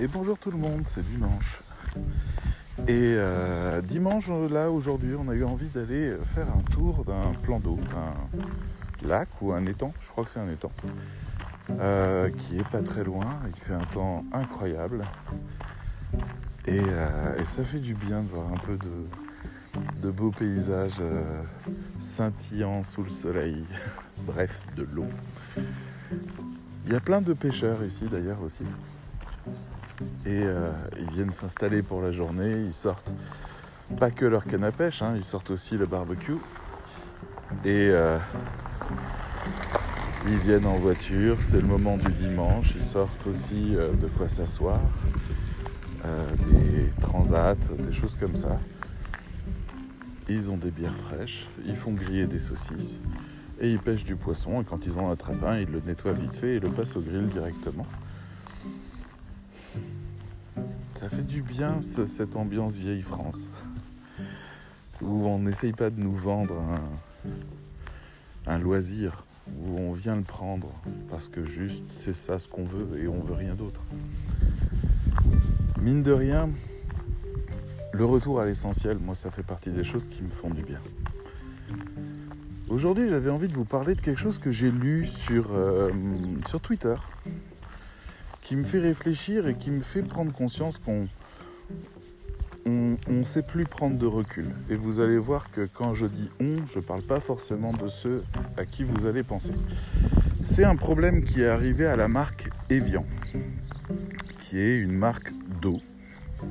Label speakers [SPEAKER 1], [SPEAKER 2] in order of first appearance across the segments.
[SPEAKER 1] Et bonjour tout le monde, c'est dimanche. Et euh, dimanche, là aujourd'hui, on a eu envie d'aller faire un tour d'un plan d'eau, d'un lac ou un étang, je crois que c'est un étang, euh, qui est pas très loin. Il fait un temps incroyable. Et, euh, et, ça fait du bien de voir un peu de, de beaux paysages scintillants sous le soleil. Bref, de l'eau. Il y a plein de pêcheurs ici d'ailleurs aussi. Et euh, ils viennent s'installer pour la journée, ils sortent pas que leur canne à pêche, hein, ils sortent aussi le barbecue. Et euh, ils viennent en voiture, c'est le moment du dimanche, ils sortent aussi euh, de quoi s'asseoir, des transats, des choses comme ça. Ils ont des bières fraîches, ils font griller des saucisses et ils pêchent du poisson. Et quand ils en attrapent un, ils le nettoient vite fait et le passent au grill directement. Ça fait du bien cette ambiance vieille France, où on n'essaye pas de nous vendre un, loisir, où on vient le prendre parce que juste c'est ça ce qu'on veut et on veut rien d'autre. Mine de rien, le retour à l'essentiel, moi ça fait partie des choses qui me font du bien. Aujourd'hui j'avais envie de vous parler de quelque chose que j'ai lu sur, euh, sur Twitter qui me fait réfléchir et qui me fait prendre conscience qu'on on ne sait plus prendre de recul. Et vous allez voir que quand je dis on, je ne parle pas forcément de ceux à qui vous allez penser. C'est un problème qui est arrivé à la marque Evian, qui est une marque d'eau.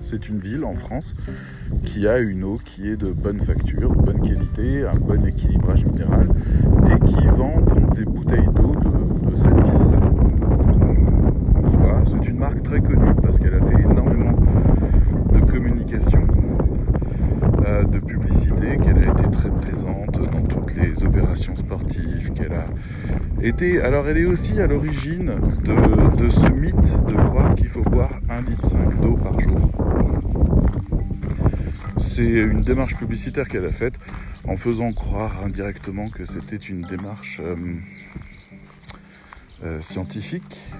[SPEAKER 1] C'est une ville en France qui a une eau qui est de bonne facture, de bonne qualité, un bon équilibrage minéral et qui vend donc des bouteilles d'eau de, de cette c'est une marque très connue parce qu'elle a fait énormément de communication, euh, de publicité, qu'elle a été très présente dans toutes les opérations sportives, qu'elle a été. Alors elle est aussi à l'origine de, ce mythe de croire qu'il faut boire 1,5 litre d'eau par jour. C'est une démarche publicitaire qu'elle a faite en faisant croire indirectement que c'était une démarche euh, euh, scientifique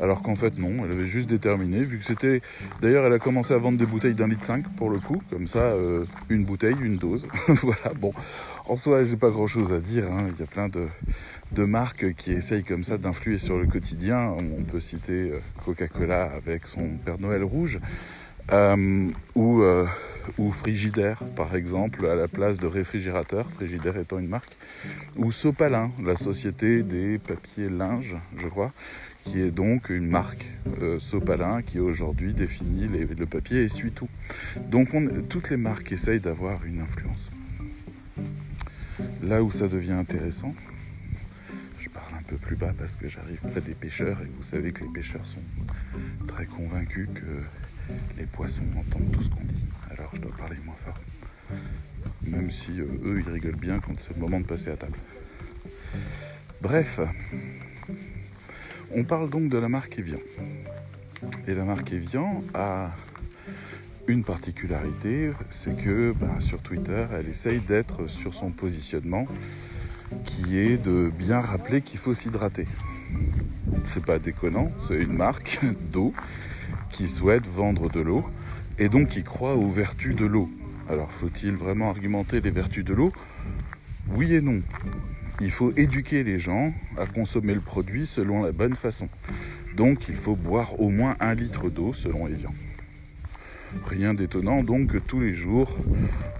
[SPEAKER 1] alors qu'en fait non, elle avait juste déterminé, vu que c'était... D'ailleurs elle a commencé à vendre des bouteilles d'un litre 5 pour le coup, comme ça, euh, une bouteille, une dose. voilà, bon, en soi j'ai pas grand chose à dire, hein. il y a plein de, marques qui essayent comme ça d'influer sur le quotidien. On peut citer euh, Coca-Cola avec son Père Noël rouge, euh, ou, Frigidaire par exemple à la place de réfrigérateur, Frigidaire étant une marque, ou Sopalin, la société des papiers linges, je crois, qui est donc une marque euh, Sopalin qui aujourd'hui définit le papier essuie-tout. Donc toutes les marques essayent d'avoir une influence. Là où ça devient intéressant, je parle un peu plus bas parce que j'arrive près des pêcheurs et vous savez que les pêcheurs sont très convaincus que les poissons entendent tout ce qu'on dit. Alors je dois parler moins fort. Même si euh, eux, ils rigolent bien quand c'est le moment de passer à table. Bref, on parle donc de la marque Evian. Et la marque Evian a une particularité, c'est que ben, sur Twitter, elle essaye d'être sur son positionnement qui est de bien rappeler qu'il faut s'hydrater. C'est pas déconnant, c'est une marque d'eau qui souhaite vendre de l'eau et donc qui croit aux vertus de l'eau. Alors faut-il vraiment argumenter les vertus de l'eau? Oui et non il faut éduquer les gens à consommer le produit selon la bonne façon. Donc il faut boire au moins un litre d'eau selon Evian. Rien d'étonnant donc que tous les jours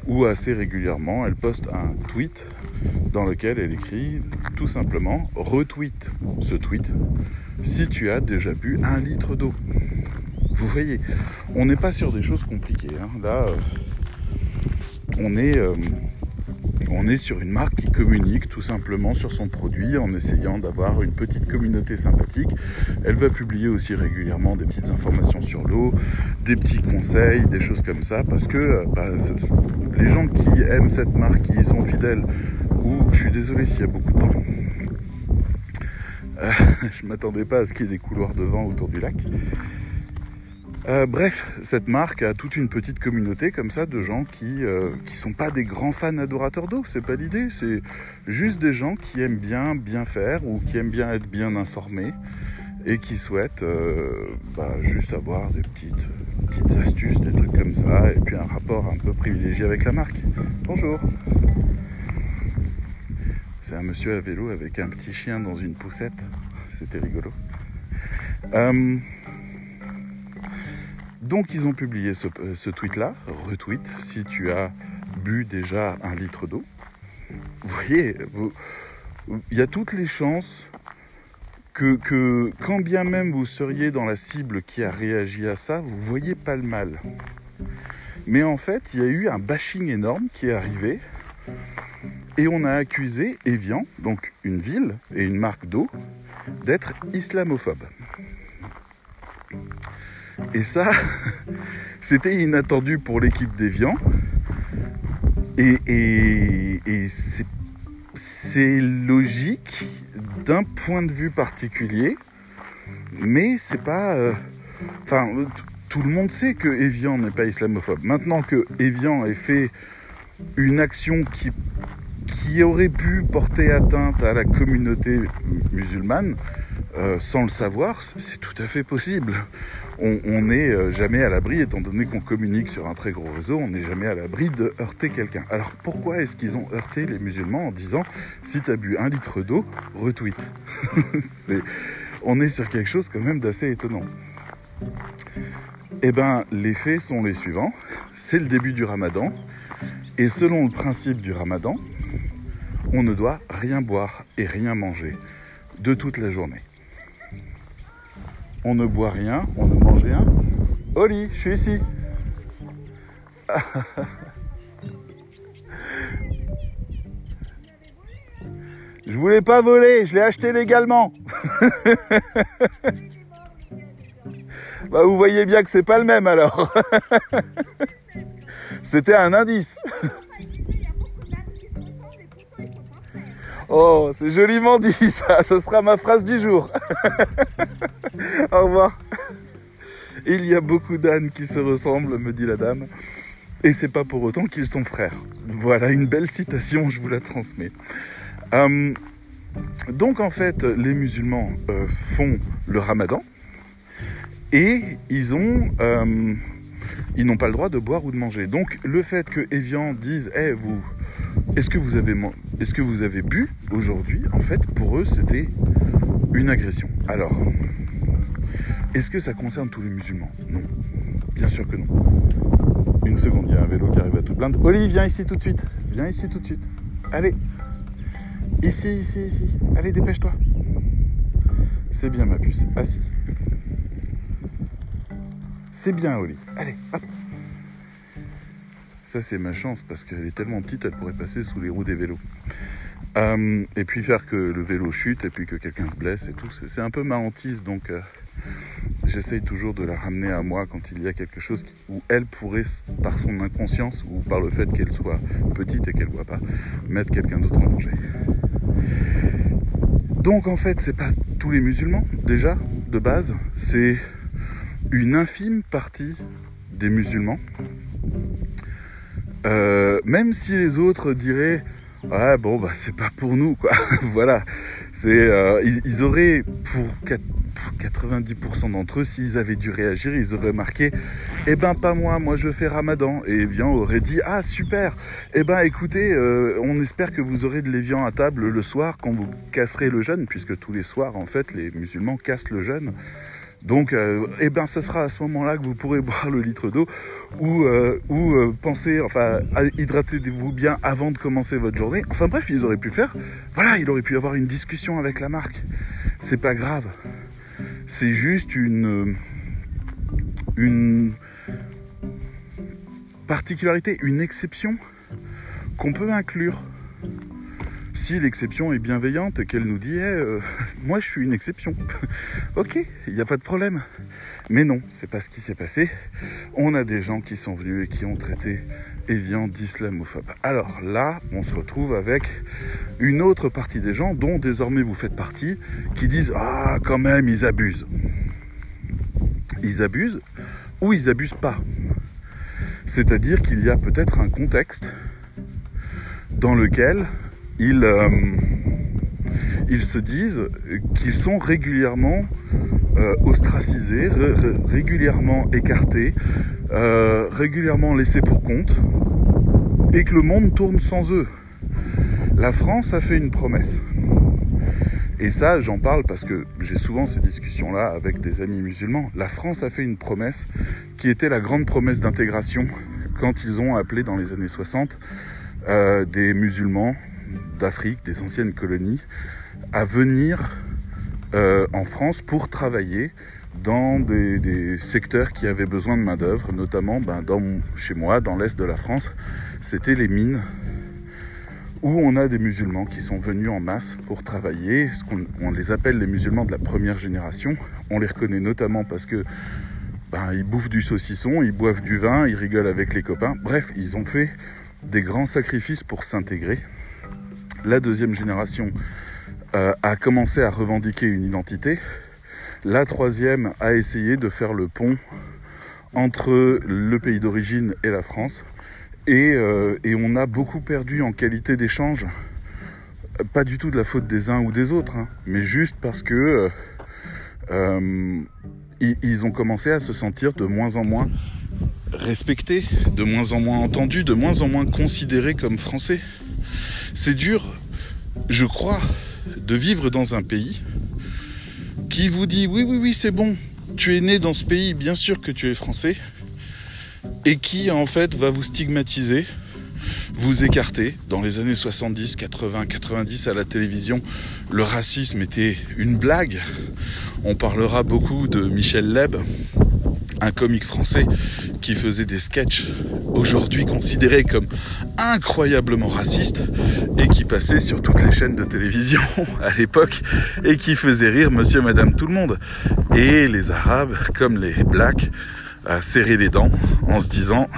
[SPEAKER 1] ou assez régulièrement, elle poste un tweet dans lequel elle écrit tout simplement retweet ce tweet si tu as déjà bu un litre d'eau. Vous voyez, on n'est pas sur des choses compliquées. Hein. Là, euh, on est euh, on est sur une marque qui communique tout simplement sur son produit en essayant d'avoir une petite communauté sympathique. Elle va publier aussi régulièrement des petites informations sur l'eau, des petits conseils, des choses comme ça, parce que euh, bah, les gens qui aiment cette marque, qui y sont fidèles, ou je suis désolé s'il y a beaucoup de vent. Euh, je m'attendais pas à ce qu'il y ait des couloirs de vent autour du lac. Euh, bref, cette marque a toute une petite communauté comme ça de gens qui euh, sont pas des grands fans adorateurs d'eau, c'est pas l'idée, c'est juste des gens qui aiment bien bien faire ou qui aiment bien être bien informés et qui souhaitent euh, bah, juste avoir des petites, petites astuces, des trucs comme ça, et puis un rapport un peu privilégié avec la marque. Bonjour C'est un monsieur à vélo avec un petit chien dans une poussette, c'était rigolo. Euh, donc ils ont publié ce, ce tweet-là, retweet, si tu as bu déjà un litre d'eau. Vous voyez, il y a toutes les chances que, quand bien même vous seriez dans la cible qui a réagi à ça, vous voyez pas le mal. Mais en fait, il y a eu un bashing énorme qui est arrivé et on a accusé Evian, donc une ville et une marque d'eau, d'être islamophobe. Et ça, c'était inattendu pour l'équipe d'Evian. Et, c'est logique d'un point de vue particulier, mais c'est pas. Euh, enfin, tout le monde sait que Evian n'est pas islamophobe. Maintenant que Evian ait fait une action qui, qui aurait pu porter atteinte à la communauté musulmane, euh, sans le savoir, c'est tout à fait possible on n'est euh, jamais à l'abri, étant donné qu'on communique sur un très gros réseau, on n'est jamais à l'abri de heurter quelqu'un. Alors pourquoi est-ce qu'ils ont heurté les musulmans en disant si tu as bu un litre d'eau, retweet On est sur quelque chose quand même d'assez étonnant. Eh bien, les faits sont les suivants. C'est le début du ramadan. Et selon le principe du ramadan, on ne doit rien boire et rien manger de toute la journée on ne boit rien, on ne mange rien. Oli, je suis ici. je voulais pas voler, je l'ai acheté légalement. bah vous voyez bien que c'est pas le même alors. C'était un indice. Oh, c'est joliment dit ça, ce sera ma phrase du jour. Au revoir. Il y a beaucoup d'ânes qui se ressemblent, me dit la dame, et c'est pas pour autant qu'ils sont frères. Voilà une belle citation, je vous la transmets. Euh, donc en fait, les musulmans euh, font le ramadan et ils ont... Euh, ils n'ont pas le droit de boire ou de manger. Donc le fait que Evian dise Eh, vous, est-ce que vous avez, est-ce que vous avez bu aujourd'hui? En fait, pour eux, c'était une agression. Alors, est-ce que ça concerne tous les musulmans? Non. Bien sûr que non. Une seconde, il y a un vélo qui arrive à tout plaindre. Oli, viens ici tout de suite. Viens ici tout de suite. Allez. Ici, ici, ici. Allez, dépêche-toi. C'est bien ma puce. Assis. C'est bien, Oli. Allez, hop. Ça, c'est ma chance parce qu'elle est tellement petite, elle pourrait passer sous les roues des vélos. Euh, et puis faire que le vélo chute et puis que quelqu'un se blesse et tout. C'est un peu ma hantise, donc euh, j'essaye toujours de la ramener à moi quand il y a quelque chose où elle pourrait, par son inconscience ou par le fait qu'elle soit petite et qu'elle ne voit pas, mettre quelqu'un d'autre en danger. Donc en fait, c'est pas tous les musulmans déjà de base, c'est une infime partie des musulmans. Euh, même si les autres diraient ouais bon bah c'est pas pour nous quoi. Voilà. Euh, ils, auraient pour, 90% d'entre eux s'ils avaient dû réagir ils auraient marqué eh ben pas moi moi je fais ramadan et Evian aurait dit ah super eh ben écoutez euh, on espère que vous aurez de l'évian à table le soir quand vous casserez le jeûne puisque tous les soirs en fait les musulmans cassent le jeûne donc, euh, eh ben, ce sera à ce moment-là que vous pourrez boire le litre d'eau ou, euh, ou pensez, enfin, hydratez-vous bien avant de commencer votre journée. Enfin bref, ils auraient pu faire. Voilà, il aurait pu avoir une discussion avec la marque. C'est pas grave. C'est juste une une particularité, une exception qu'on peut inclure. Si l'exception est bienveillante et qu'elle nous dit eh, euh, moi je suis une exception. Ok il n'y a pas de problème. Mais non c'est pas ce qui s'est passé. On a des gens qui sont venus et qui ont traité Evian d'islamophobe alors là on se retrouve avec une autre partie des gens dont désormais vous faites partie qui disent ah quand même ils abusent ils abusent ou ils abusent pas. C'est-à-dire qu'il y a peut-être un contexte dans lequel ils, euh, ils se disent qu'ils sont régulièrement euh, ostracisés, régulièrement écartés, euh, régulièrement laissés pour compte, et que le monde tourne sans eux. La France a fait une promesse. Et ça, j'en parle parce que j'ai souvent ces discussions-là avec des amis musulmans. La France a fait une promesse qui était la grande promesse d'intégration quand ils ont appelé dans les années 60 euh, des musulmans d'Afrique, des anciennes colonies, à venir euh, en France pour travailler dans des, secteurs qui avaient besoin de main-d'œuvre, notamment ben, chez moi, dans l'est de la France, c'était les mines où on a des musulmans qui sont venus en masse pour travailler. On, les appelle les musulmans de la première génération. On les reconnaît notamment parce que ben, ils bouffent du saucisson, ils boivent du vin, ils rigolent avec les copains. Bref, ils ont fait des grands sacrifices pour s'intégrer. La deuxième génération euh, a commencé à revendiquer une identité. La troisième a essayé de faire le pont entre le pays d'origine et la France. Euh, et, on a beaucoup perdu en qualité d'échange. Pas du tout de la faute des uns ou des autres, hein, mais juste parce que euh, euh, ils, ont commencé à se sentir de moins en moins respectés, de moins en moins entendus, de moins en moins considérés comme français. C'est dur, je crois, de vivre dans un pays qui vous dit oui, oui, oui, c'est bon, tu es né dans ce pays, bien sûr que tu es français, et qui en fait va vous stigmatiser, vous écarter. Dans les années 70, 80, 90 à la télévision, le racisme était une blague. On parlera beaucoup de Michel Leb, un comique français qui faisait des sketchs aujourd'hui considérés comme incroyablement racistes et qui passait sur toutes les chaînes de télévision à l'époque et qui faisait rire monsieur, madame, tout le monde. Et les arabes, comme les blacks, serrer les dents en se disant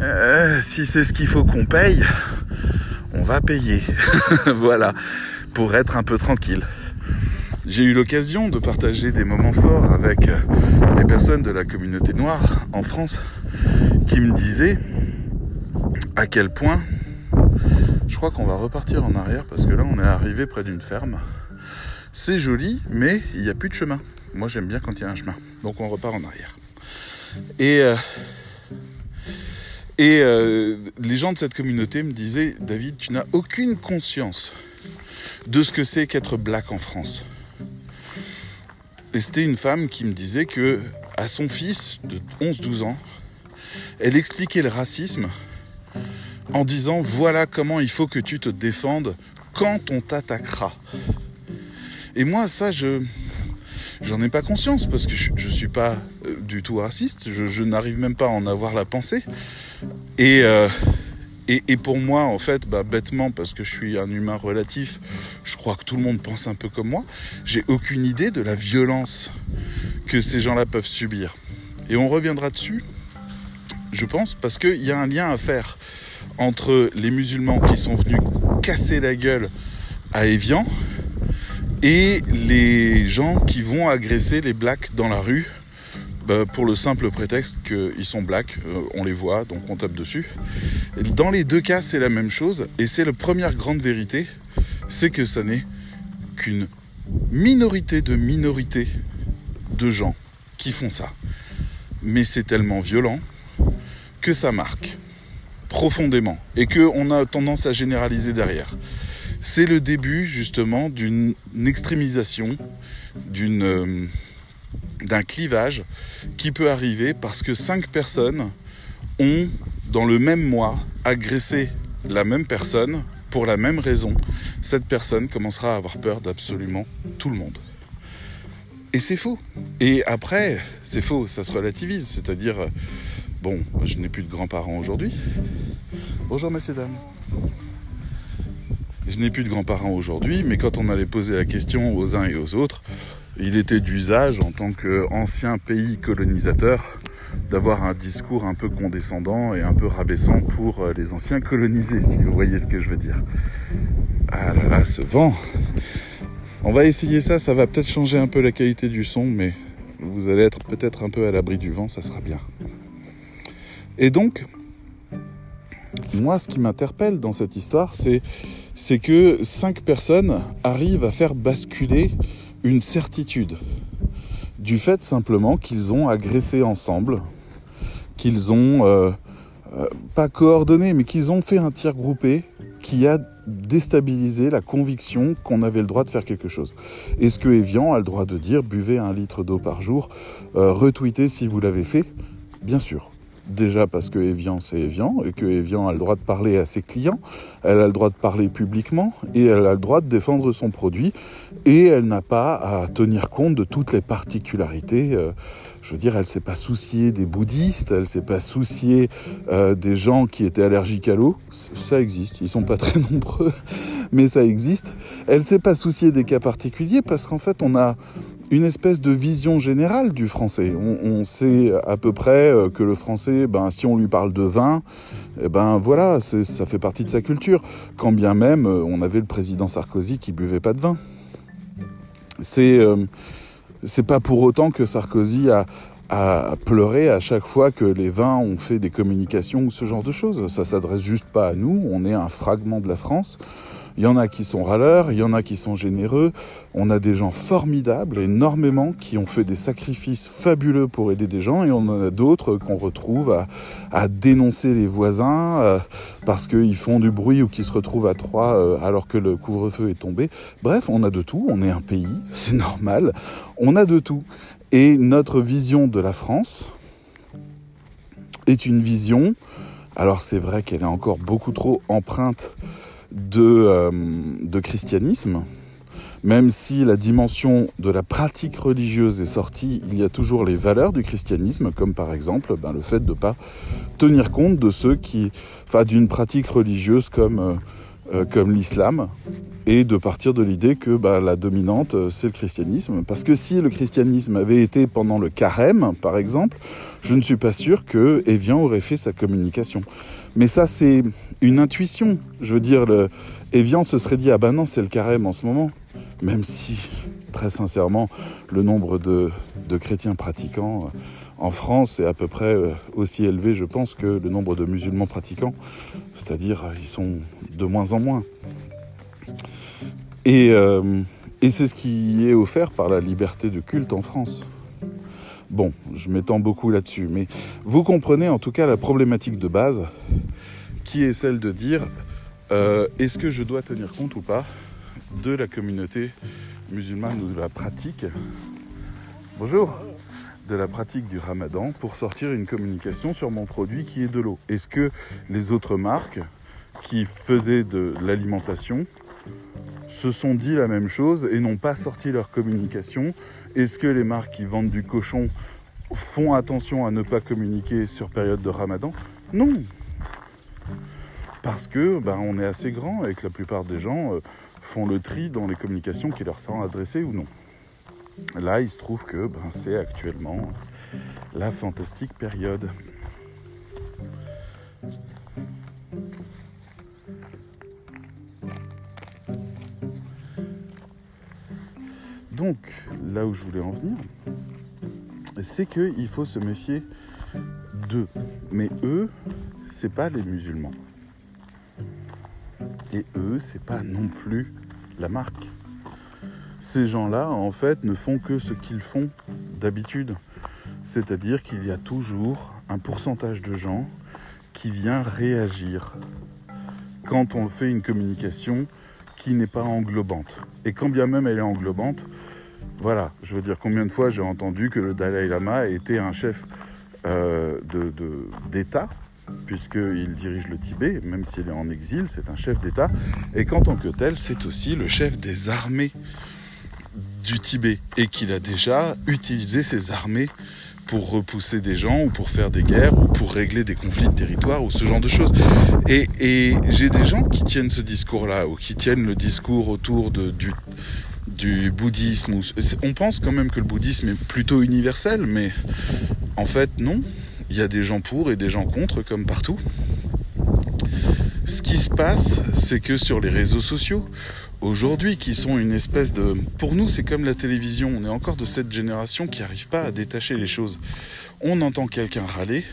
[SPEAKER 1] euh, si c'est ce qu'il faut qu'on paye, on va payer. voilà, pour être un peu tranquille. J'ai eu l'occasion de partager des moments forts avec euh, des personnes de la communauté noire en France qui me disaient à quel point je crois qu'on va repartir en arrière parce que là on est arrivé près d'une ferme. C'est joli, mais il n'y a plus de chemin. Moi j'aime bien quand il y a un chemin. Donc on repart en arrière. Et, euh, et euh, les gens de cette communauté me disaient, David, tu n'as aucune conscience de ce que c'est qu'être black en France. Et une femme qui me disait que à son fils de 11-12 ans, elle expliquait le racisme en disant voilà comment il faut que tu te défendes quand on t'attaquera. Et moi, ça, je, J'en ai pas conscience parce que je, ne suis pas euh, du tout raciste. Je, n'arrive même pas à en avoir la pensée. Et, euh, et, pour moi, en fait, bah, bêtement, parce que je suis un humain relatif, je crois que tout le monde pense un peu comme moi. J'ai aucune idée de la violence que ces gens-là peuvent subir. Et on reviendra dessus, je pense, parce qu'il y a un lien à faire entre les musulmans qui sont venus casser la gueule à Evian et les gens qui vont agresser les blacks dans la rue bah, pour le simple prétexte qu'ils sont blacks, euh, on les voit, donc on tape dessus. dans les deux cas, c'est la même chose, et c'est la première grande vérité, c'est que ça n'est qu'une minorité de minorité de gens qui font ça. Mais c'est tellement violent que ça marque profondément et qu'on a tendance à généraliser derrière c'est le début justement d'une extrémisation, euh, d'un clivage qui peut arriver parce que cinq personnes ont, dans le même mois, agressé la même personne pour la même raison. Cette personne commencera à avoir peur d'absolument tout le monde. Et c'est faux. Et après, c'est faux, ça se relativise. C'est-à-dire, bon, je n'ai plus de grands-parents aujourd'hui. Bonjour, messieurs, dames. Je n'ai plus de grands-parents aujourd'hui, mais quand on allait poser la question aux uns et aux autres, il était d'usage en tant qu'ancien pays colonisateur d'avoir un discours un peu condescendant et un peu rabaissant pour euh, les anciens colonisés, si vous voyez ce que je veux dire. Ah là là, ce vent On va essayer ça, ça va peut-être changer un peu la qualité du son, mais vous allez être peut-être un peu à l'abri du vent, ça sera bien. Et donc, moi, ce qui m'interpelle dans cette histoire, c'est c'est que cinq personnes arrivent à faire basculer une certitude du fait simplement qu'ils ont agressé ensemble, qu'ils ont euh, euh, pas coordonné, mais qu'ils ont fait un tir groupé qui a déstabilisé la conviction qu'on avait le droit de faire quelque chose. Est-ce que Evian a le droit de dire buvez un litre d'eau par jour, euh, retweetez si vous l'avez fait Bien sûr. Déjà parce que Evian c'est Evian et que Evian a le droit de parler à ses clients, elle a le droit de parler publiquement et elle a le droit de défendre son produit et elle n'a pas à tenir compte de toutes les particularités. Euh, je veux dire, elle s'est pas souciée des bouddhistes, elle s'est pas souciée euh, des gens qui étaient allergiques à l'eau. Ça existe, ils sont pas très nombreux, mais ça existe. Elle s'est pas souciée des cas particuliers parce qu'en fait on a une espèce de vision générale du français. On, sait à peu près euh, que le français, ben, si on lui parle de vin, eh ben voilà, ça fait partie de sa culture. Quand bien même euh, on avait le président Sarkozy qui buvait pas de vin. C'est euh, c'est pas pour autant que Sarkozy a, a pleuré à chaque fois que les vins ont fait des communications ou ce genre de choses. Ça s'adresse juste pas à nous. On est un fragment de la France. Il y en a qui sont râleurs, il y en a qui sont généreux. On a des gens formidables, énormément, qui ont fait des sacrifices fabuleux pour aider des gens, et on en a d'autres qu'on retrouve à, dénoncer les voisins euh, parce qu'ils font du bruit ou qui se retrouvent à trois euh, alors que le couvre-feu est tombé. Bref, on a de tout, on est un pays, c'est normal, on a de tout. Et notre vision de la France est une vision, alors c'est vrai qu'elle est encore beaucoup trop empreinte de, euh, de christianisme, même si la dimension de la pratique religieuse est sortie, il y a toujours les valeurs du christianisme, comme par exemple ben, le fait de ne pas tenir compte de ceux qui, enfin, d'une pratique religieuse comme, euh, euh, comme l'islam, et de partir de l'idée que ben, la dominante, c'est le christianisme. Parce que si le christianisme avait été pendant le carême, par exemple, je ne suis pas sûr que Evian aurait fait sa communication. Mais ça, c'est une intuition. Je veux dire, le... Evian se serait dit Ah ben non, c'est le carême en ce moment. Même si, très sincèrement, le nombre de, chrétiens pratiquants euh, en France est à peu près euh, aussi élevé, je pense, que le nombre de musulmans pratiquants. C'est-à-dire, euh, ils sont de moins en moins. Et, et c'est ce qui est offert par la liberté de culte en France. Bon, je m'étends beaucoup là-dessus, mais vous comprenez en tout cas la problématique de base, qui est celle de dire euh, est-ce que je dois tenir compte ou pas de la communauté musulmane ou de la pratique Bonjour de la pratique du ramadan pour sortir une communication sur mon produit qui est de l'eau? Est-ce que les autres marques qui faisaient de l'alimentation se sont dit la même chose et n'ont pas sorti leur communication est-ce que les marques qui vendent du cochon font attention à ne pas communiquer sur période de ramadan? Non. Parce que ben, on est assez grand et que la plupart des gens euh, font le tri dans les communications qui leur sont adressées ou non. Là, il se trouve que ben, c'est actuellement la fantastique période. Donc, là où je voulais en venir, c'est qu'il faut se méfier d'eux. Mais eux, c'est pas les musulmans. Et eux, c'est pas non plus la marque. Ces gens-là, en fait, ne font que ce qu'ils font d'habitude. C'est-à-dire qu'il y a toujours un pourcentage de gens qui vient réagir quand on fait une communication qui n'est pas englobante. Et quand bien même elle est englobante, voilà, je veux dire combien de fois j'ai entendu que le Dalai Lama était un chef euh, d'État, puisqu'il dirige le Tibet, même s'il est en exil, c'est un chef d'État, et qu'en tant que tel, c'est aussi le chef des armées du Tibet, et qu'il a déjà utilisé ses armées pour repousser des gens ou pour faire des guerres ou pour régler des conflits de territoire ou ce genre de choses. Et, j'ai des gens qui tiennent ce discours-là ou qui tiennent le discours autour de, du, du bouddhisme. On pense quand même que le bouddhisme est plutôt universel, mais en fait non. Il y a des gens pour et des gens contre comme partout. Ce qui se passe, c'est que sur les réseaux sociaux, aujourd'hui qui sont une espèce de... Pour nous, c'est comme la télévision, on est encore de cette génération qui n'arrive pas à détacher les choses. On entend quelqu'un râler,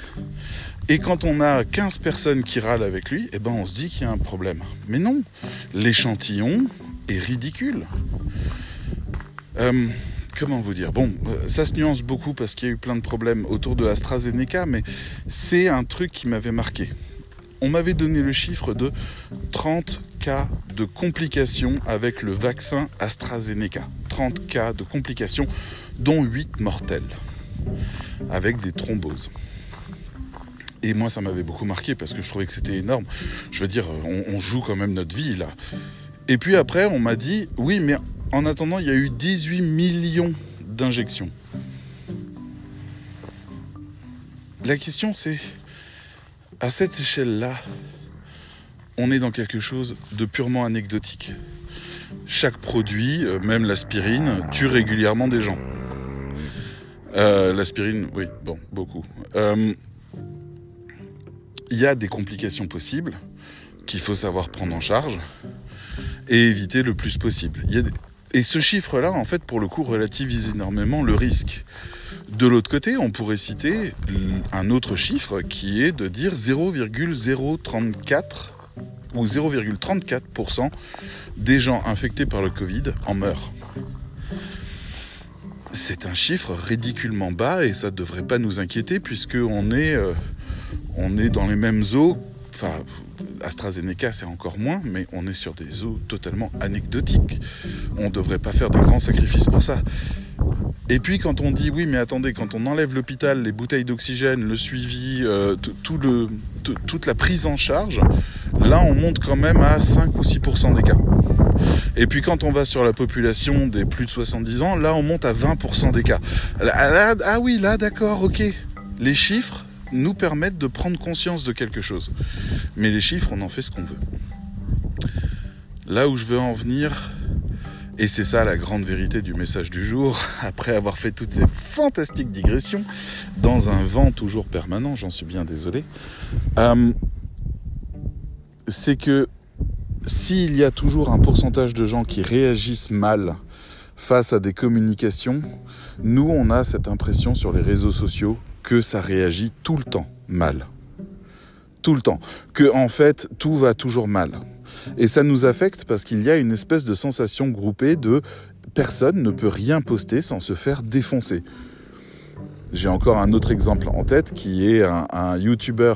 [SPEAKER 1] Et quand on a 15 personnes qui râlent avec lui, eh ben on se dit qu'il y a un problème. Mais non, l'échantillon est ridicule. Euh, comment vous dire? Bon, euh, ça se nuance beaucoup parce qu'il y a eu plein de problèmes autour de AstraZeneca, mais c'est un truc qui m'avait marqué. On m'avait donné le chiffre de 30 de complications avec le vaccin AstraZeneca. 30 cas de complications, dont 8 mortels, avec des thromboses. Et moi, ça m'avait beaucoup marqué parce que je trouvais que c'était énorme. Je veux dire, on, on, joue quand même notre vie là. Et puis après, on m'a dit, oui, mais en attendant, il y a eu 18 millions d'injections. La question, c'est, à cette échelle-là, on est dans quelque chose de purement anecdotique. Chaque produit, euh, même l'aspirine, tue régulièrement des gens. Euh, l'aspirine, oui, bon, beaucoup. Euh, il y a des complications possibles qu'il faut savoir prendre en charge et éviter le plus possible. Et ce chiffre-là, en fait, pour le coup, relativise énormément le risque. De l'autre côté, on pourrait citer un autre chiffre qui est de dire 0,034 ou 0,34% des gens infectés par le Covid en meurent. C'est un chiffre ridiculement bas et ça ne devrait pas nous inquiéter puisqu'on est, euh, on est dans les mêmes eaux. AstraZeneca, c'est encore moins, mais on est sur des eaux totalement anecdotiques. On ne devrait pas faire de grands sacrifices pour ça. Et puis quand on dit oui, mais attendez, quand on enlève l'hôpital, les bouteilles d'oxygène, le suivi, euh, toute la prise en charge, là on monte quand même à 5 ou 6% des cas. Et puis quand on va sur la population des plus de 70 ans, là on monte à 20% des cas. ah oui, là d'accord, ok. Les chiffres nous permettent de prendre conscience de quelque chose. Mais les chiffres, on en fait ce qu'on veut. Là où je veux en venir, et c'est ça la grande vérité du message du jour, après avoir fait toutes ces fantastiques digressions, dans un vent toujours permanent, j'en suis bien désolé, euh, c'est que s'il y a toujours un pourcentage de gens qui réagissent mal face à des communications, nous on a cette impression sur les réseaux sociaux que ça réagit tout le temps mal. Tout le temps. Que en fait tout va toujours mal. Et ça nous affecte parce qu'il y a une espèce de sensation groupée de personne ne peut rien poster sans se faire défoncer. J'ai encore un autre exemple en tête qui est un, un YouTuber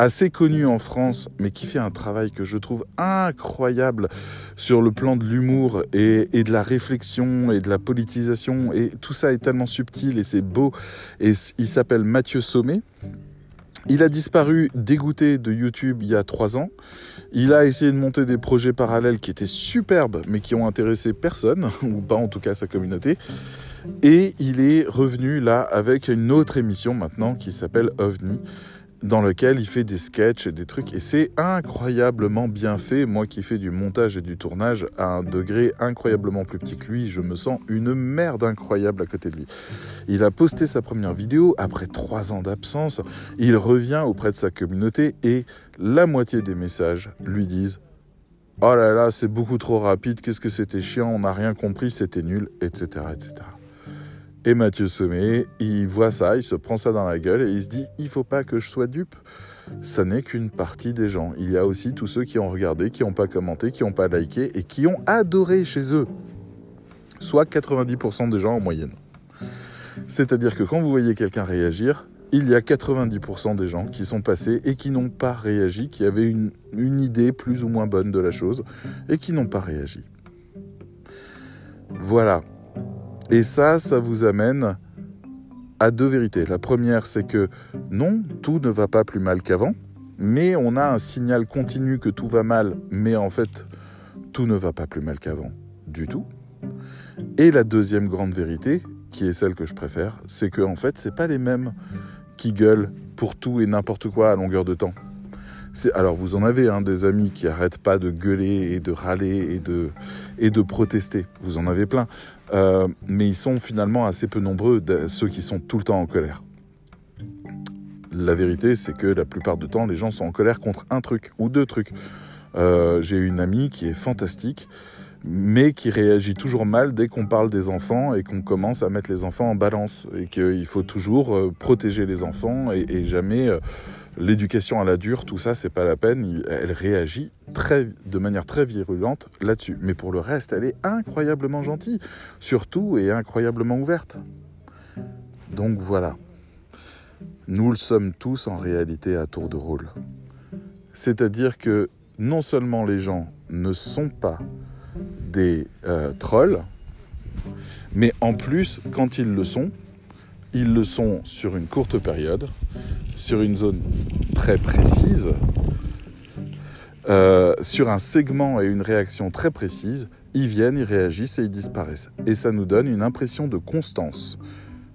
[SPEAKER 1] assez connu en France, mais qui fait un travail que je trouve incroyable sur le plan de l'humour et, de la réflexion et de la politisation. Et tout ça est tellement subtil et c'est beau. Et il s'appelle Mathieu Sommet. Il a disparu dégoûté de YouTube il y a trois ans. Il a essayé de monter des projets parallèles qui étaient superbes, mais qui ont intéressé personne, ou pas en tout cas sa communauté. Et il est revenu là avec une autre émission maintenant qui s'appelle OVNI, dans lequel il fait des sketchs et des trucs. Et c'est incroyablement bien fait. Moi qui fais du montage et du tournage à un degré incroyablement plus petit que lui, je me sens une merde incroyable à côté de lui. Il a posté sa première vidéo après trois ans d'absence. Il revient auprès de sa communauté et la moitié des messages lui disent Oh là là, c'est beaucoup trop rapide, qu'est-ce que c'était chiant, on n'a rien compris, c'était nul, etc. etc. Et Mathieu Sommet, il voit ça, il se prend ça dans la gueule et il se dit il faut pas que je sois dupe. Ça n'est qu'une partie des gens. Il y a aussi tous ceux qui ont regardé, qui n'ont pas commenté, qui n'ont pas liké et qui ont adoré chez eux. Soit 90% des gens en moyenne. C'est-à-dire que quand vous voyez quelqu'un réagir, il y a 90% des gens qui sont passés et qui n'ont pas réagi, qui avaient une, une idée plus ou moins bonne de la chose et qui n'ont pas réagi. Voilà, et ça, ça vous amène à deux vérités. La première, c'est que non, tout ne va pas plus mal qu'avant, mais on a un signal continu que tout va mal, mais en fait, tout ne va pas plus mal qu'avant du tout. Et la deuxième grande vérité, qui est celle que je préfère, c'est que en fait, c'est pas les mêmes qui gueulent pour tout et n'importe quoi à longueur de temps. Alors vous en avez hein, des amis qui arrêtent pas de gueuler et de râler et de, et de protester. Vous en avez plein. Euh, mais ils sont finalement assez peu nombreux, ceux qui sont tout le temps en colère. La vérité, c'est que la plupart du temps, les gens sont en colère contre un truc ou deux trucs. Euh, j'ai une amie qui est fantastique. mais qui réagit toujours mal dès qu'on parle des enfants et qu'on commence à mettre les enfants en balance et qu'il faut toujours euh, protéger les enfants et, jamais l'éducation à la dure, tout ça, c'est pas la peine. Elle réagit de manière très virulente là-dessus. Mais pour le reste, elle est incroyablement gentille, surtout et incroyablement ouverte. Donc voilà. Nous le sommes tous en réalité à tour de rôle. C'est-à-dire que non seulement les gens ne sont pas des euh, trolls, mais en plus, quand ils le sont, ils le sont sur une courte période, sur une zone très précise, euh, sur un segment et une réaction très précise, ils viennent, ils réagissent et ils disparaissent. Et ça nous donne une impression de constance.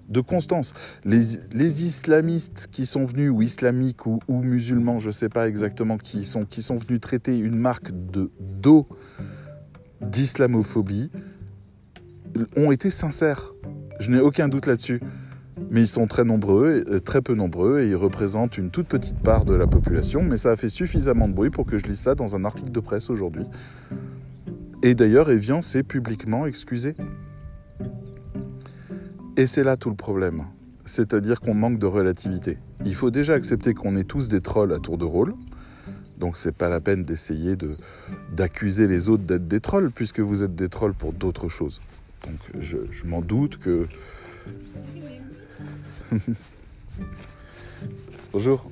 [SPEAKER 1] De constance. Les, islamistes qui sont venus, ou islamiques ou, musulmans, je ne sais pas exactement qui sont, qui sont venus traiter une marque de dos d'islamophobie ont été sincères. Je n'ai aucun doute là-dessus. Mais ils sont très nombreux, euh, très peu nombreux, et ils représentent une toute petite part de la population. Mais ça a fait suffisamment de bruit pour que je lise ça dans un article de presse aujourd'hui. Et d'ailleurs, Evian s'est publiquement excusé. Et c'est là tout le problème. C'est-à-dire qu'on manque de relativité. Il faut déjà accepter qu'on est tous des trolls à tour de rôle. Donc c'est pas la peine d'essayer de, d'accuser les autres d'être des trolls, puisque vous êtes des trolls pour d'autres choses. Donc je, m'en doute que... Bonjour.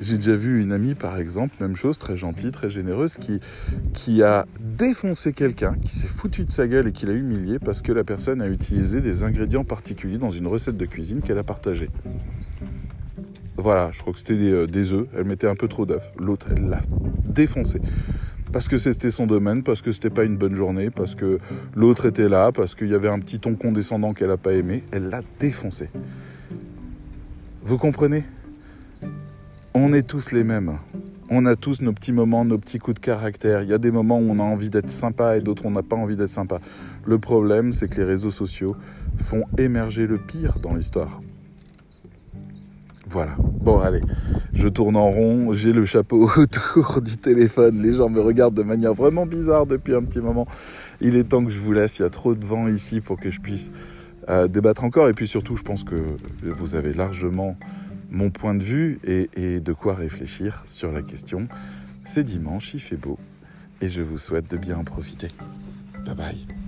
[SPEAKER 1] J'ai déjà vu une amie, par exemple, même chose, très gentille, très généreuse, qui, a défoncé quelqu'un, qui s'est foutu de sa gueule et qui l'a humilié parce que la personne a utilisé des ingrédients particuliers dans une recette de cuisine qu'elle a partagée. Voilà, je crois que c'était des, des œufs. Elle mettait un peu trop d'œufs. L'autre, elle l'a défoncé. Parce que c'était son domaine, parce que c'était pas une bonne journée, parce que l'autre était là, parce qu'il y avait un petit ton condescendant qu'elle n'a pas aimé. Elle l'a défoncé. Vous comprenez? On est tous les mêmes. On a tous nos petits moments, nos petits coups de caractère. Il y a des moments où on a envie d'être sympa et d'autres où on n'a pas envie d'être sympa. Le problème, c'est que les réseaux sociaux font émerger le pire dans l'histoire. Voilà. Bon, allez, je tourne en rond, j'ai le chapeau autour du téléphone, les gens me regardent de manière vraiment bizarre depuis un petit moment. Il est temps que je vous laisse, il y a trop de vent ici pour que je puisse euh, débattre encore. Et puis surtout, je pense que vous avez largement mon point de vue et, et de quoi réfléchir sur la question. C'est dimanche, il fait beau, et je vous souhaite de bien en profiter. Bye bye.